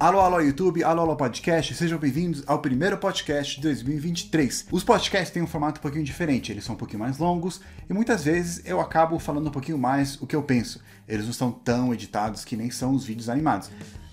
Alô, alô, YouTube, alô, alô, podcast, sejam bem-vindos ao primeiro podcast de 2023. Os podcasts têm um formato um pouquinho diferente, eles são um pouquinho mais longos e muitas vezes eu acabo falando um pouquinho mais o que eu penso. Eles não são tão editados que nem são os vídeos animados.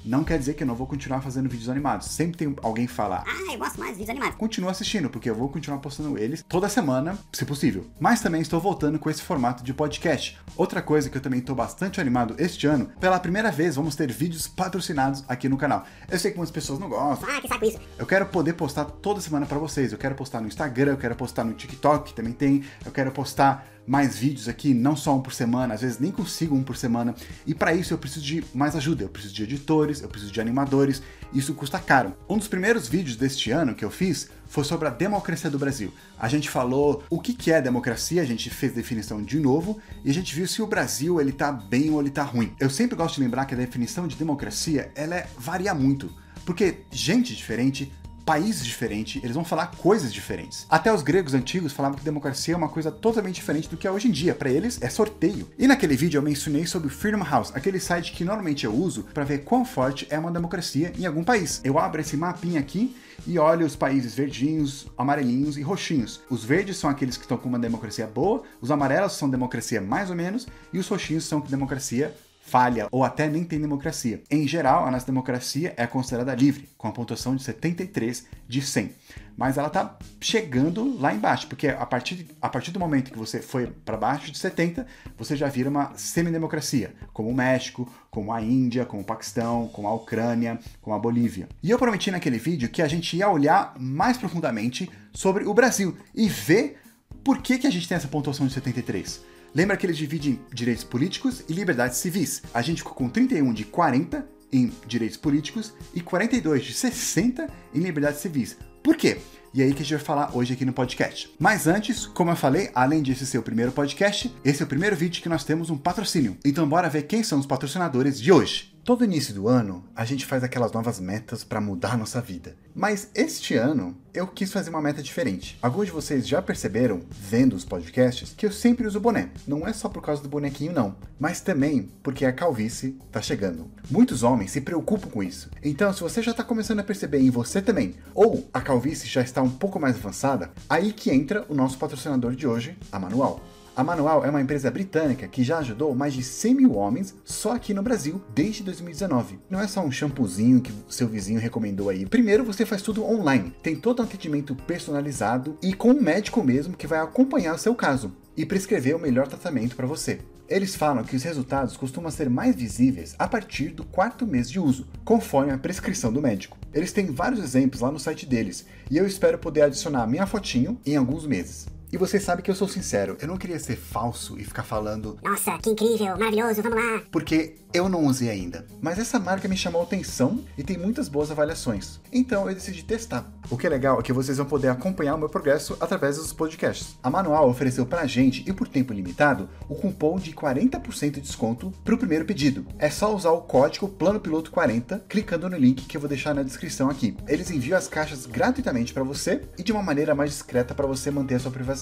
Não quer dizer que eu não vou continuar fazendo vídeos animados. Sempre tem alguém falar. Ah, eu gosto mais de vídeos animados. Continua assistindo, porque eu vou continuar postando eles toda semana, se possível. Mas também estou voltando com esse formato de podcast. Outra coisa que eu também estou bastante animado este ano, pela primeira vez vamos ter vídeos patrocinados aqui no canal. Eu sei que muitas pessoas não gostam. Ah, que saco isso. Eu quero poder postar toda semana para vocês. Eu quero postar no Instagram, eu quero postar no TikTok, que também tem. Eu quero postar mais vídeos aqui, não só um por semana, às vezes nem consigo um por semana. E para isso eu preciso de mais ajuda, eu preciso de editores, eu preciso de animadores, isso custa caro. Um dos primeiros vídeos deste ano que eu fiz foi sobre a democracia do Brasil. A gente falou o que que é democracia, a gente fez definição de novo e a gente viu se o Brasil ele tá bem ou ele tá ruim. Eu sempre gosto de lembrar que a definição de democracia, ela é, varia muito, porque gente diferente países diferentes, eles vão falar coisas diferentes. Até os gregos antigos falavam que democracia é uma coisa totalmente diferente do que é hoje em dia. Para eles é sorteio. E naquele vídeo eu mencionei sobre o Freedom House, aquele site que normalmente eu uso para ver quão forte é uma democracia em algum país. Eu abro esse mapinha aqui e olho os países verdinhos, amarelinhos e roxinhos. Os verdes são aqueles que estão com uma democracia boa, os amarelos são democracia mais ou menos e os roxinhos são democracia falha ou até nem tem democracia. Em geral, a nossa democracia é considerada livre, com a pontuação de 73 de 100. Mas ela está chegando lá embaixo, porque a partir, a partir do momento que você foi para baixo de 70, você já vira uma semidemocracia, como o México, como a Índia, como o Paquistão, como a Ucrânia, como a Bolívia. E eu prometi naquele vídeo que a gente ia olhar mais profundamente sobre o Brasil e ver por que, que a gente tem essa pontuação de 73. Lembra que eles dividem direitos políticos e liberdades civis. A gente ficou com 31 de 40 em direitos políticos e 42 de 60 em liberdades civis. Por quê? E é aí que a gente vai falar hoje aqui no podcast. Mas antes, como eu falei, além desse ser o primeiro podcast, esse é o primeiro vídeo que nós temos um patrocínio. Então bora ver quem são os patrocinadores de hoje. Todo início do ano, a gente faz aquelas novas metas para mudar a nossa vida. Mas este ano, eu quis fazer uma meta diferente. Alguns de vocês já perceberam, vendo os podcasts, que eu sempre uso boné. Não é só por causa do bonequinho, não. Mas também porque a calvície tá chegando. Muitos homens se preocupam com isso. Então, se você já tá começando a perceber em você também, ou a calvície já está um pouco mais avançada, aí que entra o nosso patrocinador de hoje, a Manual. A Manual é uma empresa britânica que já ajudou mais de 100 mil homens só aqui no Brasil desde 2019. Não é só um shampoozinho que seu vizinho recomendou aí. Primeiro, você faz tudo online. Tem todo um atendimento personalizado e com um médico mesmo que vai acompanhar o seu caso e prescrever o melhor tratamento para você. Eles falam que os resultados costumam ser mais visíveis a partir do quarto mês de uso, conforme a prescrição do médico. Eles têm vários exemplos lá no site deles e eu espero poder adicionar minha fotinho em alguns meses. E vocês sabem que eu sou sincero, eu não queria ser falso e ficar falando. Nossa, que incrível, maravilhoso, vamos lá. Porque eu não usei ainda. Mas essa marca me chamou atenção e tem muitas boas avaliações. Então eu decidi testar. O que é legal é que vocês vão poder acompanhar o meu progresso através dos podcasts. A Manual ofereceu pra gente, e por tempo limitado, o cupom de 40% de desconto pro primeiro pedido. É só usar o código Plano Piloto 40 clicando no link que eu vou deixar na descrição aqui. Eles enviam as caixas gratuitamente para você e de uma maneira mais discreta para você manter a sua privacidade.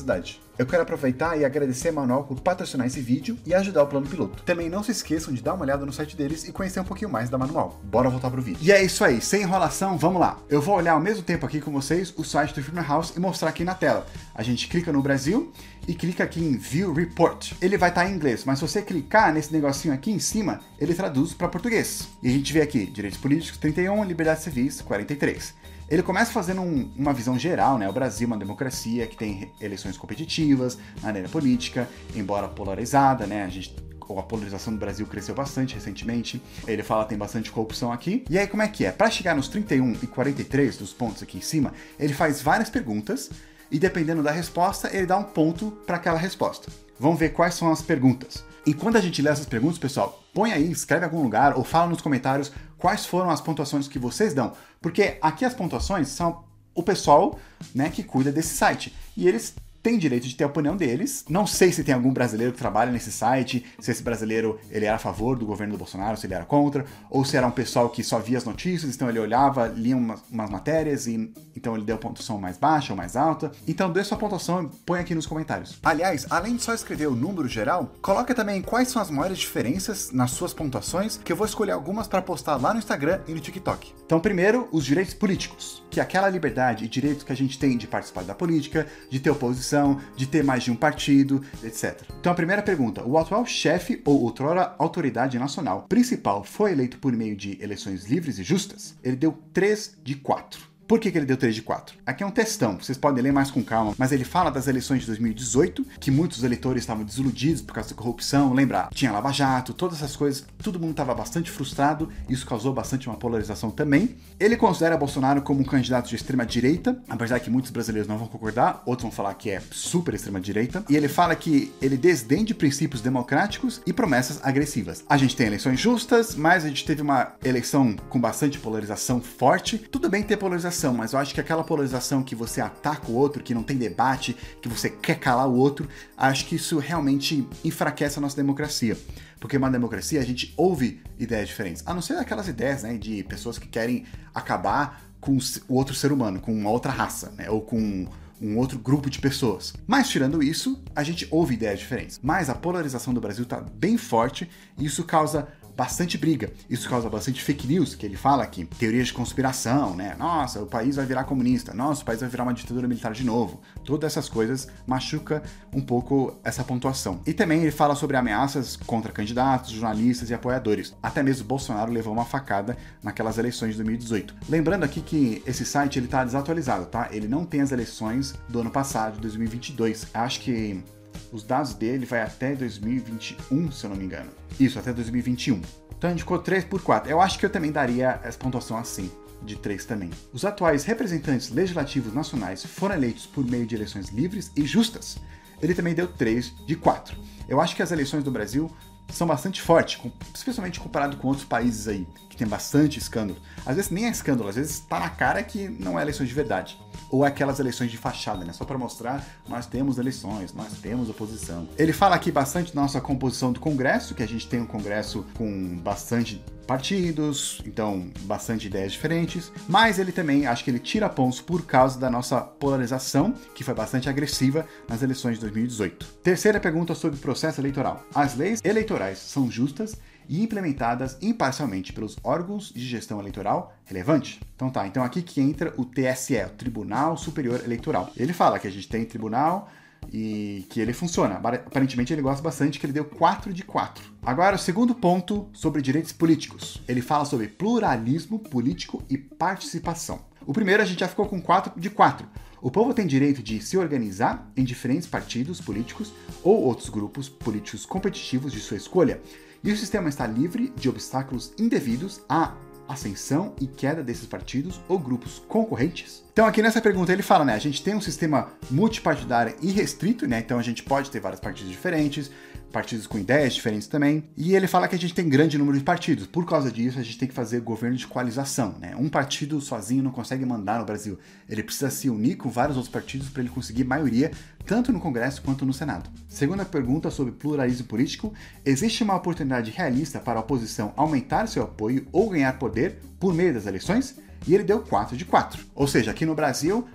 Eu quero aproveitar e agradecer a Manual por patrocinar esse vídeo e ajudar o Plano Piloto. Também não se esqueçam de dar uma olhada no site deles e conhecer um pouquinho mais da Manual. Bora voltar pro vídeo. E é isso aí, sem enrolação, vamos lá. Eu vou olhar ao mesmo tempo aqui com vocês o site do Firma House e mostrar aqui na tela. A gente clica no Brasil e clica aqui em View Report. Ele vai estar em inglês, mas se você clicar nesse negocinho aqui em cima, ele traduz para português. E a gente vê aqui, direitos políticos 31, liberdades civis 43. Ele começa fazendo um, uma visão geral, né? O Brasil é uma democracia que tem eleições competitivas, maneira política, embora polarizada, né? A gente a polarização do Brasil cresceu bastante recentemente. Ele fala tem bastante corrupção aqui. E aí, como é que é? Para chegar nos 31 e 43 dos pontos aqui em cima, ele faz várias perguntas e dependendo da resposta, ele dá um ponto para aquela resposta. Vamos ver quais são as perguntas. Enquanto a gente lê essas perguntas, pessoal, põe aí, escreve em algum lugar ou fala nos comentários quais foram as pontuações que vocês dão. Porque aqui as pontuações são o pessoal né, que cuida desse site. E eles têm direito de ter a opinião deles. Não sei se tem algum brasileiro que trabalha nesse site, se esse brasileiro ele era a favor do governo do Bolsonaro, se ele era contra, ou se era um pessoal que só via as notícias, então ele olhava, lia umas, umas matérias e então ele deu pontuação mais baixa ou mais alta. Então dê sua pontuação e põe aqui nos comentários. Aliás, além de só escrever o número geral, coloca também quais são as maiores diferenças nas suas pontuações, que eu vou escolher algumas para postar lá no Instagram e no TikTok. Então, primeiro, os direitos políticos, que é aquela liberdade e direito que a gente tem de participar da política, de ter oposição, de ter mais de um partido, etc. Então, a primeira pergunta: o atual chefe ou outrora autoridade nacional principal foi eleito por meio de eleições livres e justas? Ele deu 3 de 4. Por que, que, ele deu 3 de 4? Aqui é um testão, vocês podem ler mais com calma, mas ele fala das eleições de 2018, que muitos eleitores estavam desiludidos por causa da corrupção, lembrar, tinha Lava Jato, todas essas coisas, todo mundo estava bastante frustrado, isso causou bastante uma polarização também. Ele considera Bolsonaro como um candidato de extrema direita, apesar que muitos brasileiros não vão concordar, outros vão falar que é super extrema direita, e ele fala que ele desdém de princípios democráticos e promessas agressivas. A gente tem eleições justas, mas a gente teve uma eleição com bastante polarização forte. Tudo bem ter polarização polarização, mas eu acho que aquela polarização que você ataca o outro, que não tem debate, que você quer calar o outro, acho que isso realmente enfraquece a nossa democracia. Porque uma democracia a gente ouve ideias diferentes, a não ser aquelas ideias né, de pessoas que querem acabar com o outro ser humano, com uma outra raça, né, ou com um outro grupo de pessoas. Mas tirando isso, a gente ouve ideias diferentes. Mas a polarização do Brasil está bem forte e isso causa bastante briga. Isso causa bastante fake news, que ele fala aqui. Teorias de conspiração, né? Nossa, o país vai virar comunista. Nossa, o país vai virar uma ditadura militar de novo. Todas essas coisas machuca um pouco essa pontuação. E também ele fala sobre ameaças contra candidatos, jornalistas e apoiadores. Até mesmo Bolsonaro levou uma facada naquelas eleições de 2018. Lembrando aqui que esse site ele tá desatualizado, tá? Ele não tem as eleições do ano passado, de 2022. Acho que os dados dele vai até 2021, se eu não me engano. Isso, até 2021. Então ficou 3 por 4. Eu acho que eu também daria essa pontuação assim, de 3 também. Os atuais representantes legislativos nacionais foram eleitos por meio de eleições livres e justas. Ele também deu 3 de 4. Eu acho que as eleições do Brasil são bastante fortes, especialmente comparado com outros países aí, que tem bastante escândalo. Às vezes nem é escândalo, às vezes está na cara que não é eleição de verdade ou aquelas eleições de fachada, né? Só para mostrar, nós temos eleições, nós temos oposição. Ele fala aqui bastante da nossa composição do Congresso, que a gente tem um Congresso com bastante partidos, então bastante ideias diferentes, mas ele também acho que ele tira pontos por causa da nossa polarização, que foi bastante agressiva nas eleições de 2018. Terceira pergunta sobre o processo eleitoral. As leis eleitorais são justas e implementadas imparcialmente pelos órgãos de gestão eleitoral relevante. Então tá, então aqui que entra o TSE, o Tribunal Superior Eleitoral. Ele fala que a gente tem tribunal e que ele funciona. Aparentemente ele gosta bastante, que ele deu 4 de 4. Agora, o segundo ponto sobre direitos políticos. Ele fala sobre pluralismo político e participação. O primeiro a gente já ficou com 4 de 4. O povo tem direito de se organizar em diferentes partidos políticos ou outros grupos políticos competitivos de sua escolha, e o sistema está livre de obstáculos indevidos à ascensão e queda desses partidos ou grupos concorrentes? Então aqui nessa pergunta ele fala, né, a gente tem um sistema multipartidário e restrito, né, então a gente pode ter vários partidos diferentes, partidos com ideias diferentes também. E ele fala que a gente tem grande número de partidos. Por causa disso, a gente tem que fazer governo de coalização. Né? Um partido sozinho não consegue mandar no Brasil. Ele precisa se unir com vários outros partidos para ele conseguir maioria, tanto no Congresso quanto no Senado. Segunda pergunta sobre pluralismo político: existe uma oportunidade realista para a oposição aumentar seu apoio ou ganhar poder por meio das eleições? E ele deu 4 de 4. Ou seja, aqui no Brasil,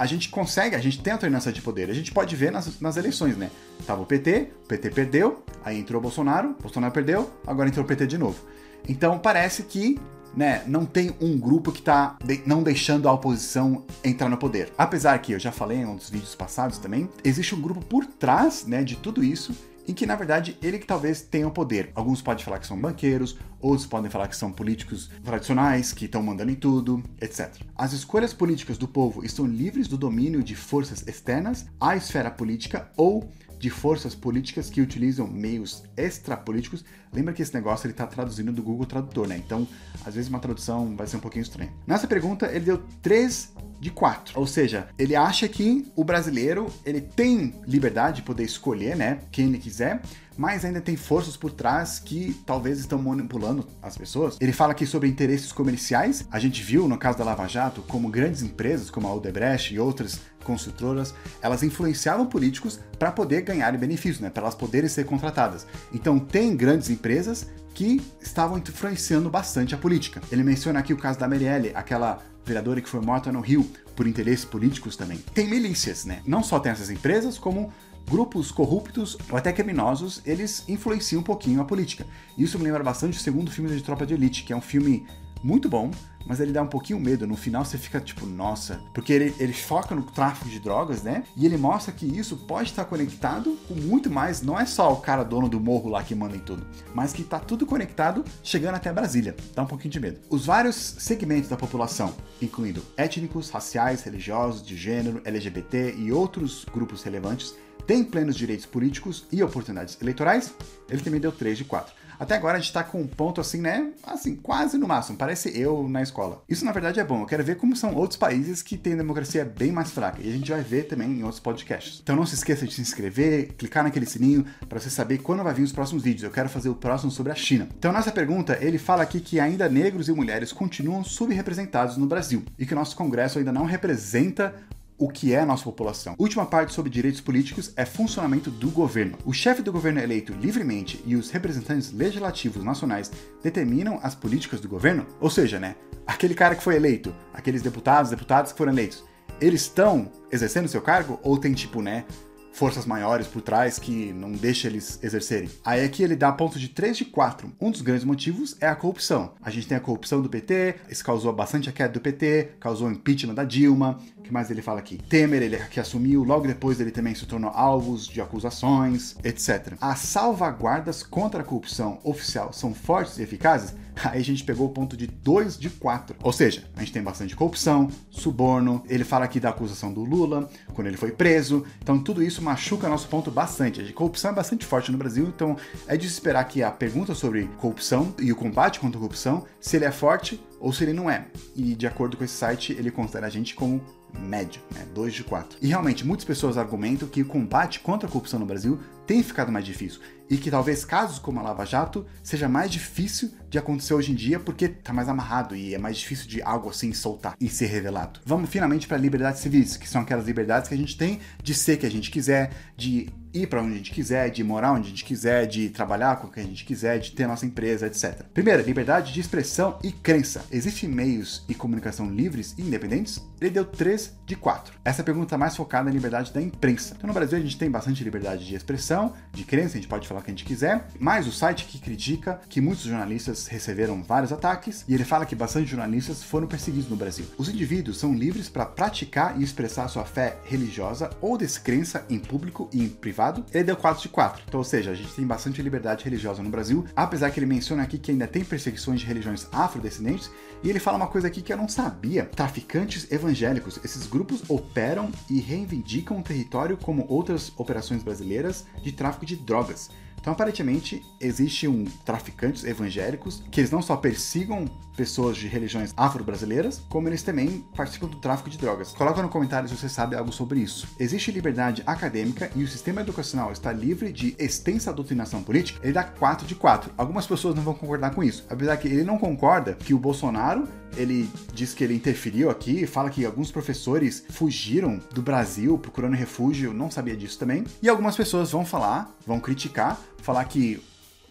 a gente consegue, a gente tem alternância de poder. A gente pode ver nas, nas eleições, né? Tava o PT, o PT perdeu, aí entrou o Bolsonaro, o Bolsonaro perdeu, agora entrou o PT de novo. Então parece que né, não tem um grupo que está de, não deixando a oposição entrar no poder. Apesar que eu já falei em um dos vídeos passados também, existe um grupo por trás, né, de tudo isso em que na verdade ele que talvez tenha o poder. Alguns podem falar que são banqueiros, outros podem falar que são políticos tradicionais, que estão mandando em tudo, etc. As escolhas políticas do povo estão livres do domínio de forças externas à esfera política ou de forças políticas que utilizam meios extrapolíticos. Lembra que esse negócio ele está traduzindo do Google Tradutor, né? Então, às vezes uma tradução vai ser um pouquinho estranha. Nessa pergunta, ele deu três de 4. Ou seja, ele acha que o brasileiro ele tem liberdade de poder escolher, né, quem ele quiser, mas ainda tem forças por trás que talvez estão manipulando as pessoas. Ele fala aqui sobre interesses comerciais. A gente viu no caso da Lava Jato como grandes empresas como a Odebrecht e outras construtoras, elas influenciavam políticos para poder ganhar benefícios, né, para elas poderem ser contratadas. Então tem grandes empresas que estavam influenciando bastante a política. Ele menciona aqui o caso da Marielle, aquela vereadora que foi morta no Rio por interesses políticos também. Tem milícias, né? Não só tem essas empresas, como grupos corruptos ou até criminosos, eles influenciam um pouquinho a política. Isso me lembra bastante o segundo filme de Tropa de Elite, que é um filme muito bom, mas ele dá um pouquinho medo. No final você fica tipo, nossa. Porque ele, ele foca no tráfico de drogas, né? E ele mostra que isso pode estar conectado com muito mais. Não é só o cara dono do morro lá que manda em tudo, mas que tá tudo conectado chegando até Brasília. Dá um pouquinho de medo. Os vários segmentos da população, incluindo étnicos, raciais, religiosos, de gênero, LGBT e outros grupos relevantes, têm plenos direitos políticos e oportunidades eleitorais. Ele também deu 3 de 4. Até agora a gente tá com um ponto assim, né? Assim, quase no máximo. Parece eu na escola. Isso na verdade é bom. Eu quero ver como são outros países que têm democracia bem mais fraca. E a gente vai ver também em outros podcasts. Então não se esqueça de se inscrever, clicar naquele sininho para você saber quando vai vir os próximos vídeos. Eu quero fazer o próximo sobre a China. Então nessa pergunta, ele fala aqui que ainda negros e mulheres continuam subrepresentados no Brasil e que nosso Congresso ainda não representa o que é a nossa população. Última parte sobre direitos políticos é funcionamento do governo. O chefe do governo é eleito livremente e os representantes legislativos nacionais determinam as políticas do governo. Ou seja, né, aquele cara que foi eleito, aqueles deputados, deputadas que foram eleitos, eles estão exercendo seu cargo ou tem tipo, né, forças maiores por trás que não deixa eles exercerem. Aí aqui ele dá ponto de 3 de 4. Um dos grandes motivos é a corrupção. A gente tem a corrupção do PT, isso causou bastante a queda do PT, causou o impeachment da Dilma. O que mais ele fala aqui? Temer, ele que assumiu, logo depois ele também se tornou alvo de acusações, etc. As salvaguardas contra a corrupção oficial são fortes e eficazes? Aí a gente pegou o ponto de 2 de 4. Ou seja, a gente tem bastante corrupção, suborno. Ele fala aqui da acusação do Lula, quando ele foi preso. Então tudo isso machuca nosso ponto bastante. A corrupção é bastante forte no Brasil, então é de se esperar que a pergunta sobre corrupção e o combate contra a corrupção, se ele é forte ou se ele não é. E de acordo com esse site, ele considera a gente como médio, né? 2 de 4. E realmente, muitas pessoas argumentam que o combate contra a corrupção no Brasil tem ficado mais difícil e que talvez casos como a Lava Jato seja mais difícil de acontecer hoje em dia porque tá mais amarrado e é mais difícil de algo assim soltar e ser revelado. Vamos finalmente para liberdades civis, que são aquelas liberdades que a gente tem de ser que a gente quiser, de ir para onde a gente quiser, de morar onde a gente quiser, de trabalhar com o que a gente quiser, de ter nossa empresa, etc. Primeiro, liberdade de expressão e crença. Existem meios e comunicação livres e independentes? Ele deu 3 de 4. Essa pergunta é mais focada na liberdade da imprensa. Então, no Brasil, a gente tem bastante liberdade de expressão, de crença, a gente pode falar o que a gente quiser, mas o site que critica que muitos jornalistas receberam vários ataques e ele fala que bastante jornalistas foram perseguidos no Brasil. Os indivíduos são livres para praticar e expressar sua fé religiosa ou descrença em público e em privado. Ele deu 4 de 4. Então, ou seja, a gente tem bastante liberdade religiosa no Brasil, apesar que ele menciona aqui que ainda tem perseguições de religiões afrodescendentes, e ele fala uma coisa aqui que eu não sabia. Traficantes evangélicos. Esses grupos operam e reivindicam o território como outras operações brasileiras de tráfico de drogas. Então, aparentemente, existe um traficantes evangélicos que eles não só persigam pessoas de religiões afro-brasileiras, como eles também participam do tráfico de drogas. Coloca no comentário se você sabe algo sobre isso. Existe liberdade acadêmica e o sistema educacional está livre de extensa doutrinação política? Ele dá 4 de 4. Algumas pessoas não vão concordar com isso, apesar que ele não concorda que o Bolsonaro ele diz que ele interferiu aqui, fala que alguns professores fugiram do Brasil procurando refúgio, não sabia disso também. E algumas pessoas vão falar, vão criticar, falar que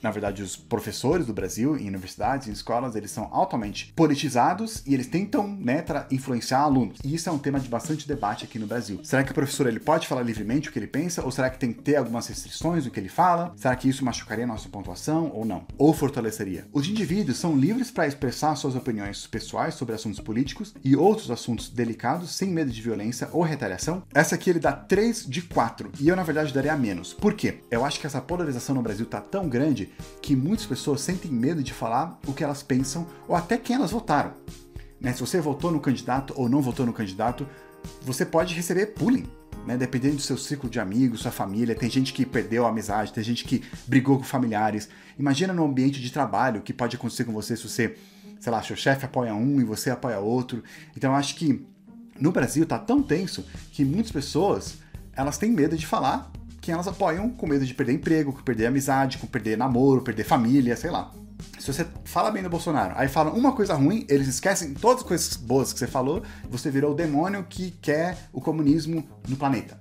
na verdade, os professores do Brasil, em universidades, em escolas, eles são altamente politizados e eles tentam, né, influenciar alunos. E isso é um tema de bastante debate aqui no Brasil. Será que o professor ele pode falar livremente o que ele pensa? Ou será que tem que ter algumas restrições no que ele fala? Será que isso machucaria a nossa pontuação ou não? Ou fortaleceria? Os indivíduos são livres para expressar suas opiniões pessoais sobre assuntos políticos e outros assuntos delicados sem medo de violência ou retaliação? Essa aqui ele dá 3 de 4 e eu, na verdade, daria menos. Por quê? Eu acho que essa polarização no Brasil tá tão grande que muitas pessoas sentem medo de falar o que elas pensam ou até quem elas votaram. Né? Se você votou no candidato ou não votou no candidato, você pode receber bullying. Né? Dependendo do seu ciclo de amigos, sua família, tem gente que perdeu a amizade, tem gente que brigou com familiares. Imagina no ambiente de trabalho o que pode acontecer com você se você, sei lá, seu chefe apoia um e você apoia outro. Então eu acho que no Brasil tá tão tenso que muitas pessoas elas têm medo de falar quem elas apoiam com medo de perder emprego, com perder amizade, com perder namoro, perder família, sei lá. Se você fala bem do Bolsonaro, aí fala uma coisa ruim, eles esquecem todas as coisas boas que você falou, você virou o demônio que quer o comunismo no planeta.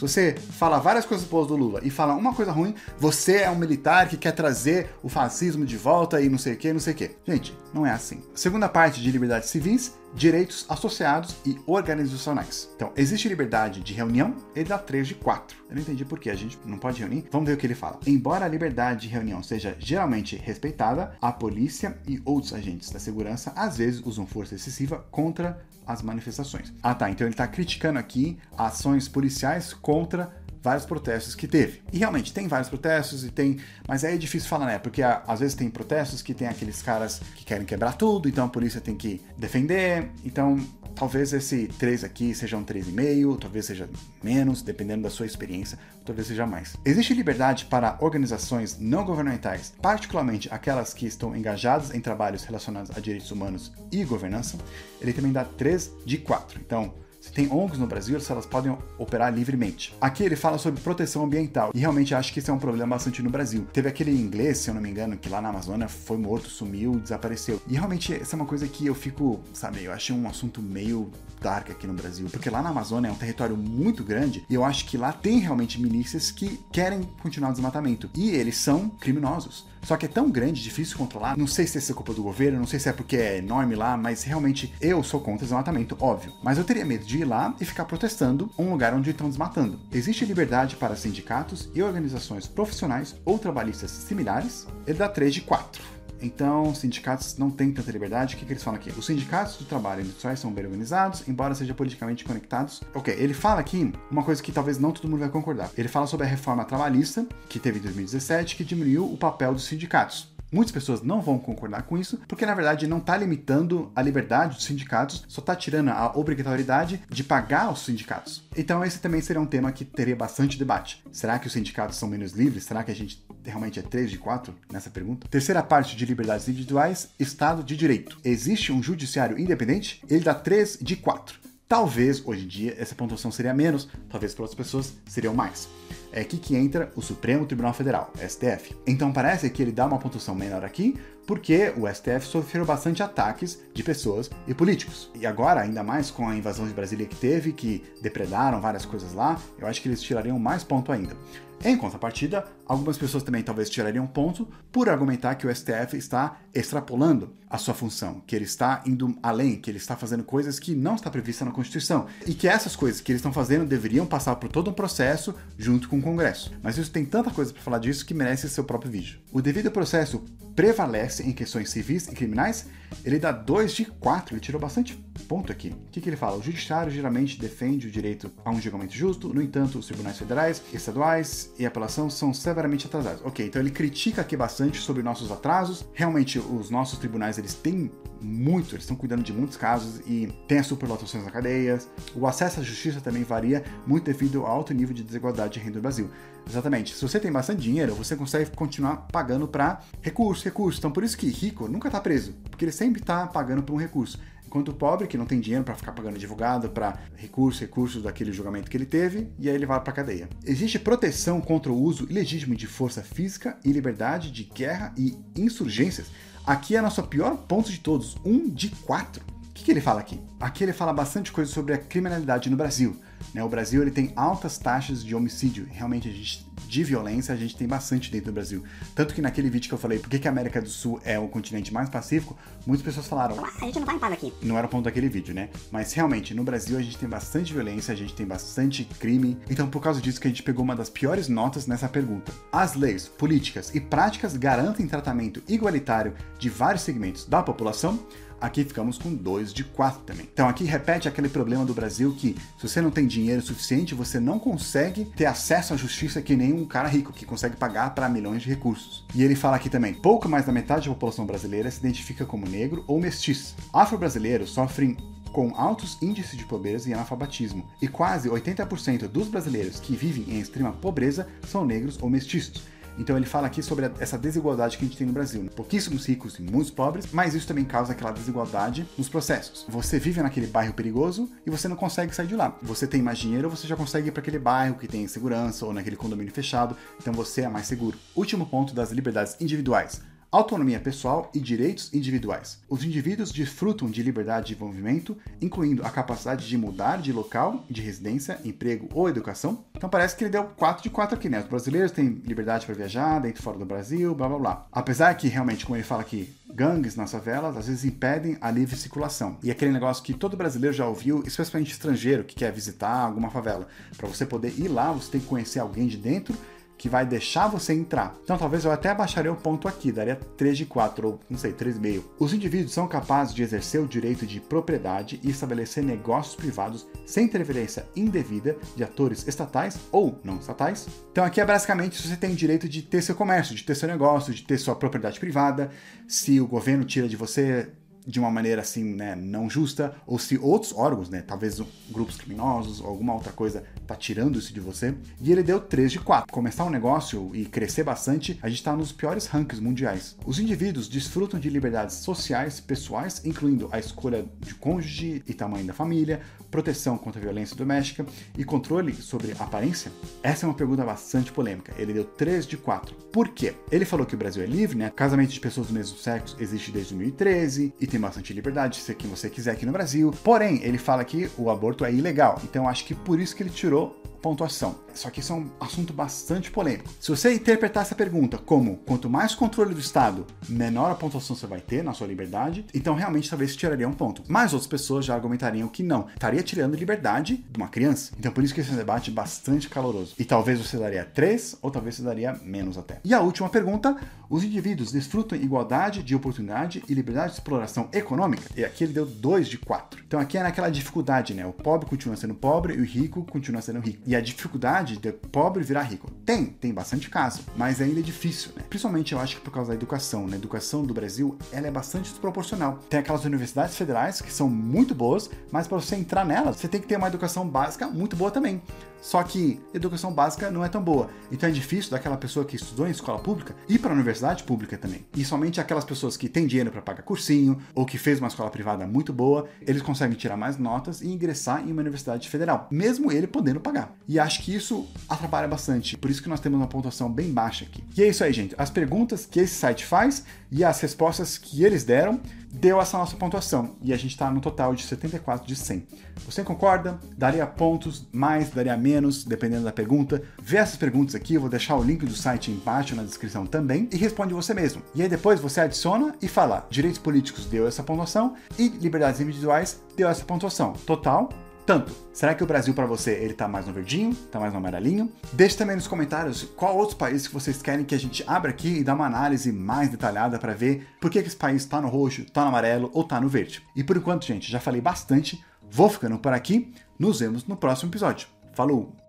Se você fala várias coisas boas do Lula e fala uma coisa ruim, você é um militar que quer trazer o fascismo de volta e não sei o que, não sei o que. Gente, não é assim. Segunda parte de liberdades civis, direitos associados e organizacionais. Então, existe liberdade de reunião, ele dá 3 de 4. Eu não entendi por que a gente não pode reunir. Vamos ver o que ele fala. Embora a liberdade de reunião seja geralmente respeitada, a polícia e outros agentes da segurança às vezes usam força excessiva contra as manifestações. Ah tá, então ele está criticando aqui ações policiais contra vários protestos que teve. E realmente tem vários protestos e tem, mas aí é difícil falar, né? Porque às vezes tem protestos que tem aqueles caras que querem quebrar tudo, então a polícia tem que defender. Então, talvez esse 3 aqui seja um 3,5, talvez seja menos, dependendo da sua experiência, talvez seja mais. Existe liberdade para organizações não governamentais, particularmente aquelas que estão engajadas em trabalhos relacionados a direitos humanos e governança. Ele também dá 3 de 4. Então, tem ONGs no Brasil, elas podem operar livremente. Aqui ele fala sobre proteção ambiental, e realmente acho que isso é um problema bastante no Brasil. Teve aquele inglês, se eu não me engano, que lá na Amazônia foi morto, sumiu, desapareceu. E realmente essa é uma coisa que eu fico, sabe, eu achei um assunto meio dark aqui no Brasil, porque lá na Amazônia é um território muito grande e eu acho que lá tem realmente milícias que querem continuar o desmatamento e eles são criminosos. Só que é tão grande, difícil controlar. Não sei se isso é culpa do governo, não sei se é porque é enorme lá, mas realmente eu sou contra desmatamento, óbvio. Mas eu teria medo de ir lá e ficar protestando um lugar onde estão desmatando. Existe liberdade para sindicatos e organizações profissionais ou trabalhistas similares. Ele dá 3 de 4. Então, sindicatos não têm tanta liberdade. O que, que eles falam aqui? Os sindicatos do trabalho industriais são bem organizados, embora sejam politicamente conectados. Ok, ele fala aqui uma coisa que talvez não todo mundo vai concordar. Ele fala sobre a reforma trabalhista, que teve em 2017, que diminuiu o papel dos sindicatos. Muitas pessoas não vão concordar com isso, porque na verdade não está limitando a liberdade dos sindicatos, só está tirando a obrigatoriedade de pagar os sindicatos. Então esse também seria um tema que teria bastante debate. Será que os sindicatos são menos livres? Será que a gente realmente é 3 de 4 nessa pergunta? Terceira parte de liberdades individuais, Estado de Direito. Existe um judiciário independente? Ele dá 3 de 4. Talvez, hoje em dia, essa pontuação seria menos, talvez para outras pessoas seriam mais. É aqui que entra o Supremo Tribunal Federal, STF. Então parece que ele dá uma pontuação menor aqui, porque o STF sofreu bastante ataques de pessoas e políticos. E agora, ainda mais com a invasão de Brasília que teve, que depredaram várias coisas lá, eu acho que eles tirariam mais ponto ainda. Em contrapartida, algumas pessoas também talvez tirariam ponto por argumentar que o STF está extrapolando a sua função, que ele está indo além, que ele está fazendo coisas que não está prevista na Constituição e que essas coisas que eles estão fazendo deveriam passar por todo um processo junto com o Congresso. Mas isso tem tanta coisa para falar disso que merece seu próprio vídeo. O devido processo prevalece em questões civis e criminais, ele dá 2 de 4, ele tirou bastante ponto aqui. O que, que ele fala? O judiciário geralmente defende o direito a um julgamento justo, no entanto, os tribunais federais, estaduais e apelação são severamente atrasados. Ok, então ele critica aqui bastante sobre nossos atrasos. Realmente, os nossos tribunais eles têm muito, eles estão cuidando de muitos casos e tem as superlotações na cadeias. O acesso à justiça também varia muito devido ao alto nível de desigualdade de renda no Brasil. Exatamente. Se você tem bastante dinheiro, você consegue continuar pagando para recurso, recurso. Então por isso que rico nunca está preso, porque ele sempre está pagando por um recurso. Enquanto o pobre, que não tem dinheiro para ficar pagando advogado, para recurso, recursos daquele julgamento que ele teve, e aí ele vai para cadeia. Existe proteção contra o uso ilegítimo de força física e liberdade de guerra e insurgências. Aqui é nosso pior ponto de todos, um de quatro. O que, que ele fala aqui? Aqui ele fala bastante coisa sobre a criminalidade no Brasil. Né? O Brasil ele tem altas taxas de homicídio. Realmente a gente de violência a gente tem bastante dentro do Brasil. Tanto que naquele vídeo que eu falei por que, a América do Sul é o continente mais pacífico, muitas pessoas falaram. a gente não tá em paz aqui. Não era o ponto daquele vídeo, né? Mas realmente, no Brasil a gente tem bastante violência, a gente tem bastante crime. Então, por causa disso que a gente pegou uma das piores notas nessa pergunta. As leis, políticas e práticas garantem tratamento igualitário de vários segmentos da população? Aqui ficamos com 2 de 4 também. Então aqui repete aquele problema do Brasil que se você não tem dinheiro suficiente, você não consegue ter acesso à justiça que nem um cara rico que consegue pagar para milhões de recursos. E ele fala aqui também, pouco mais da metade da população brasileira se identifica como negro ou mestiço. Afro-brasileiros sofrem com altos índices de pobreza e analfabetismo, e quase 80% dos brasileiros que vivem em extrema pobreza são negros ou mestiços. Então ele fala aqui sobre essa desigualdade que a gente tem no Brasil. Né? Pouquíssimos ricos e muitos pobres, mas isso também causa aquela desigualdade nos processos. Você vive naquele bairro perigoso e você não consegue sair de lá. Você tem mais dinheiro, você já consegue ir para aquele bairro que tem segurança ou naquele condomínio fechado, então você é mais seguro. Último ponto das liberdades individuais autonomia pessoal e direitos individuais. Os indivíduos desfrutam de liberdade de movimento, incluindo a capacidade de mudar de local de residência, emprego ou educação. Então parece que ele deu 4 de 4 aqui, né? Os brasileiros têm liberdade para viajar dentro e fora do Brasil, blá blá blá. Apesar que realmente, como ele fala aqui, gangues nas favelas às vezes impedem a livre circulação. E aquele negócio que todo brasileiro já ouviu, especialmente estrangeiro que quer visitar alguma favela. Para você poder ir lá, você tem que conhecer alguém de dentro que vai deixar você entrar. Então talvez eu até abaixaria o ponto aqui, daria 3 de 4 ou não sei, 3,5. Os indivíduos são capazes de exercer o direito de propriedade e estabelecer negócios privados sem interferência indevida de atores estatais ou não estatais. Então aqui é basicamente se você tem o direito de ter seu comércio, de ter seu negócio, de ter sua propriedade privada, se o governo tira de você de uma maneira assim, né, não justa, ou se outros órgãos, né, talvez grupos criminosos ou alguma outra coisa tá tirando isso de você. E ele deu 3 de 4. Começar um negócio e crescer bastante, a gente está nos piores rankings mundiais. Os indivíduos desfrutam de liberdades sociais, pessoais, incluindo a escolha de cônjuge e tamanho da família, proteção contra violência doméstica e controle sobre aparência? Essa é uma pergunta bastante polêmica. Ele deu 3 de 4. Por quê? Ele falou que o Brasil é livre, né? Casamento de pessoas do mesmo sexo existe desde 2013 e tem bastante liberdade de ser quem você quiser aqui no Brasil. Porém, ele fala que o aborto é ilegal. Então acho que por isso que ele tirou pontuação. Só que isso é um assunto bastante polêmico. Se você interpretar essa pergunta como quanto mais controle do Estado, menor a pontuação você vai ter na sua liberdade, então realmente talvez tiraria um ponto. Mas outras pessoas já argumentariam que não, estaria tirando liberdade de uma criança. Então por isso que esse é um debate bastante caloroso. E talvez você daria 3 ou talvez você daria menos até. E a última pergunta: os indivíduos desfrutam igualdade de oportunidade e liberdade de exploração econômica? E aqui ele deu 2 de 4. Então aqui é naquela dificuldade, né? O pobre continua sendo pobre e o rico continua sendo rico. E a dificuldade de pobre virar rico. Tem, tem bastante caso, mas ainda é difícil, né? Principalmente eu acho que por causa da educação, né? A educação do Brasil, ela é bastante desproporcional. Tem aquelas universidades federais que são muito boas, mas para você entrar nelas, você tem que ter uma educação básica muito boa também. Só que educação básica não é tão boa. Então é difícil daquela pessoa que estudou em escola pública ir para a universidade pública também. E somente aquelas pessoas que têm dinheiro para pagar cursinho ou que fez uma escola privada muito boa, eles conseguem tirar mais notas e ingressar em uma universidade federal, mesmo ele podendo pagar. E acho que isso atrapalha bastante. Por isso que nós temos uma pontuação bem baixa aqui. E é isso aí, gente. As perguntas que esse site faz e as respostas que eles deram deu essa nossa pontuação. E a gente está no total de 74 de 100. Você concorda? Daria pontos, mais, daria menos, dependendo da pergunta. Vê essas perguntas aqui, eu vou deixar o link do site embaixo na descrição também e responde você mesmo. E aí depois você adiciona e fala: direitos políticos deu essa pontuação e liberdades individuais deu essa pontuação. Total tanto. Será que o Brasil para você ele tá mais no verdinho, tá mais no amarelinho? Deixe também nos comentários qual outros países que vocês querem que a gente abra aqui e dá uma análise mais detalhada para ver por que, que esse país tá no roxo, tá no amarelo ou tá no verde. E por enquanto, gente, já falei bastante, vou ficando por aqui. Nos vemos no próximo episódio. Falou!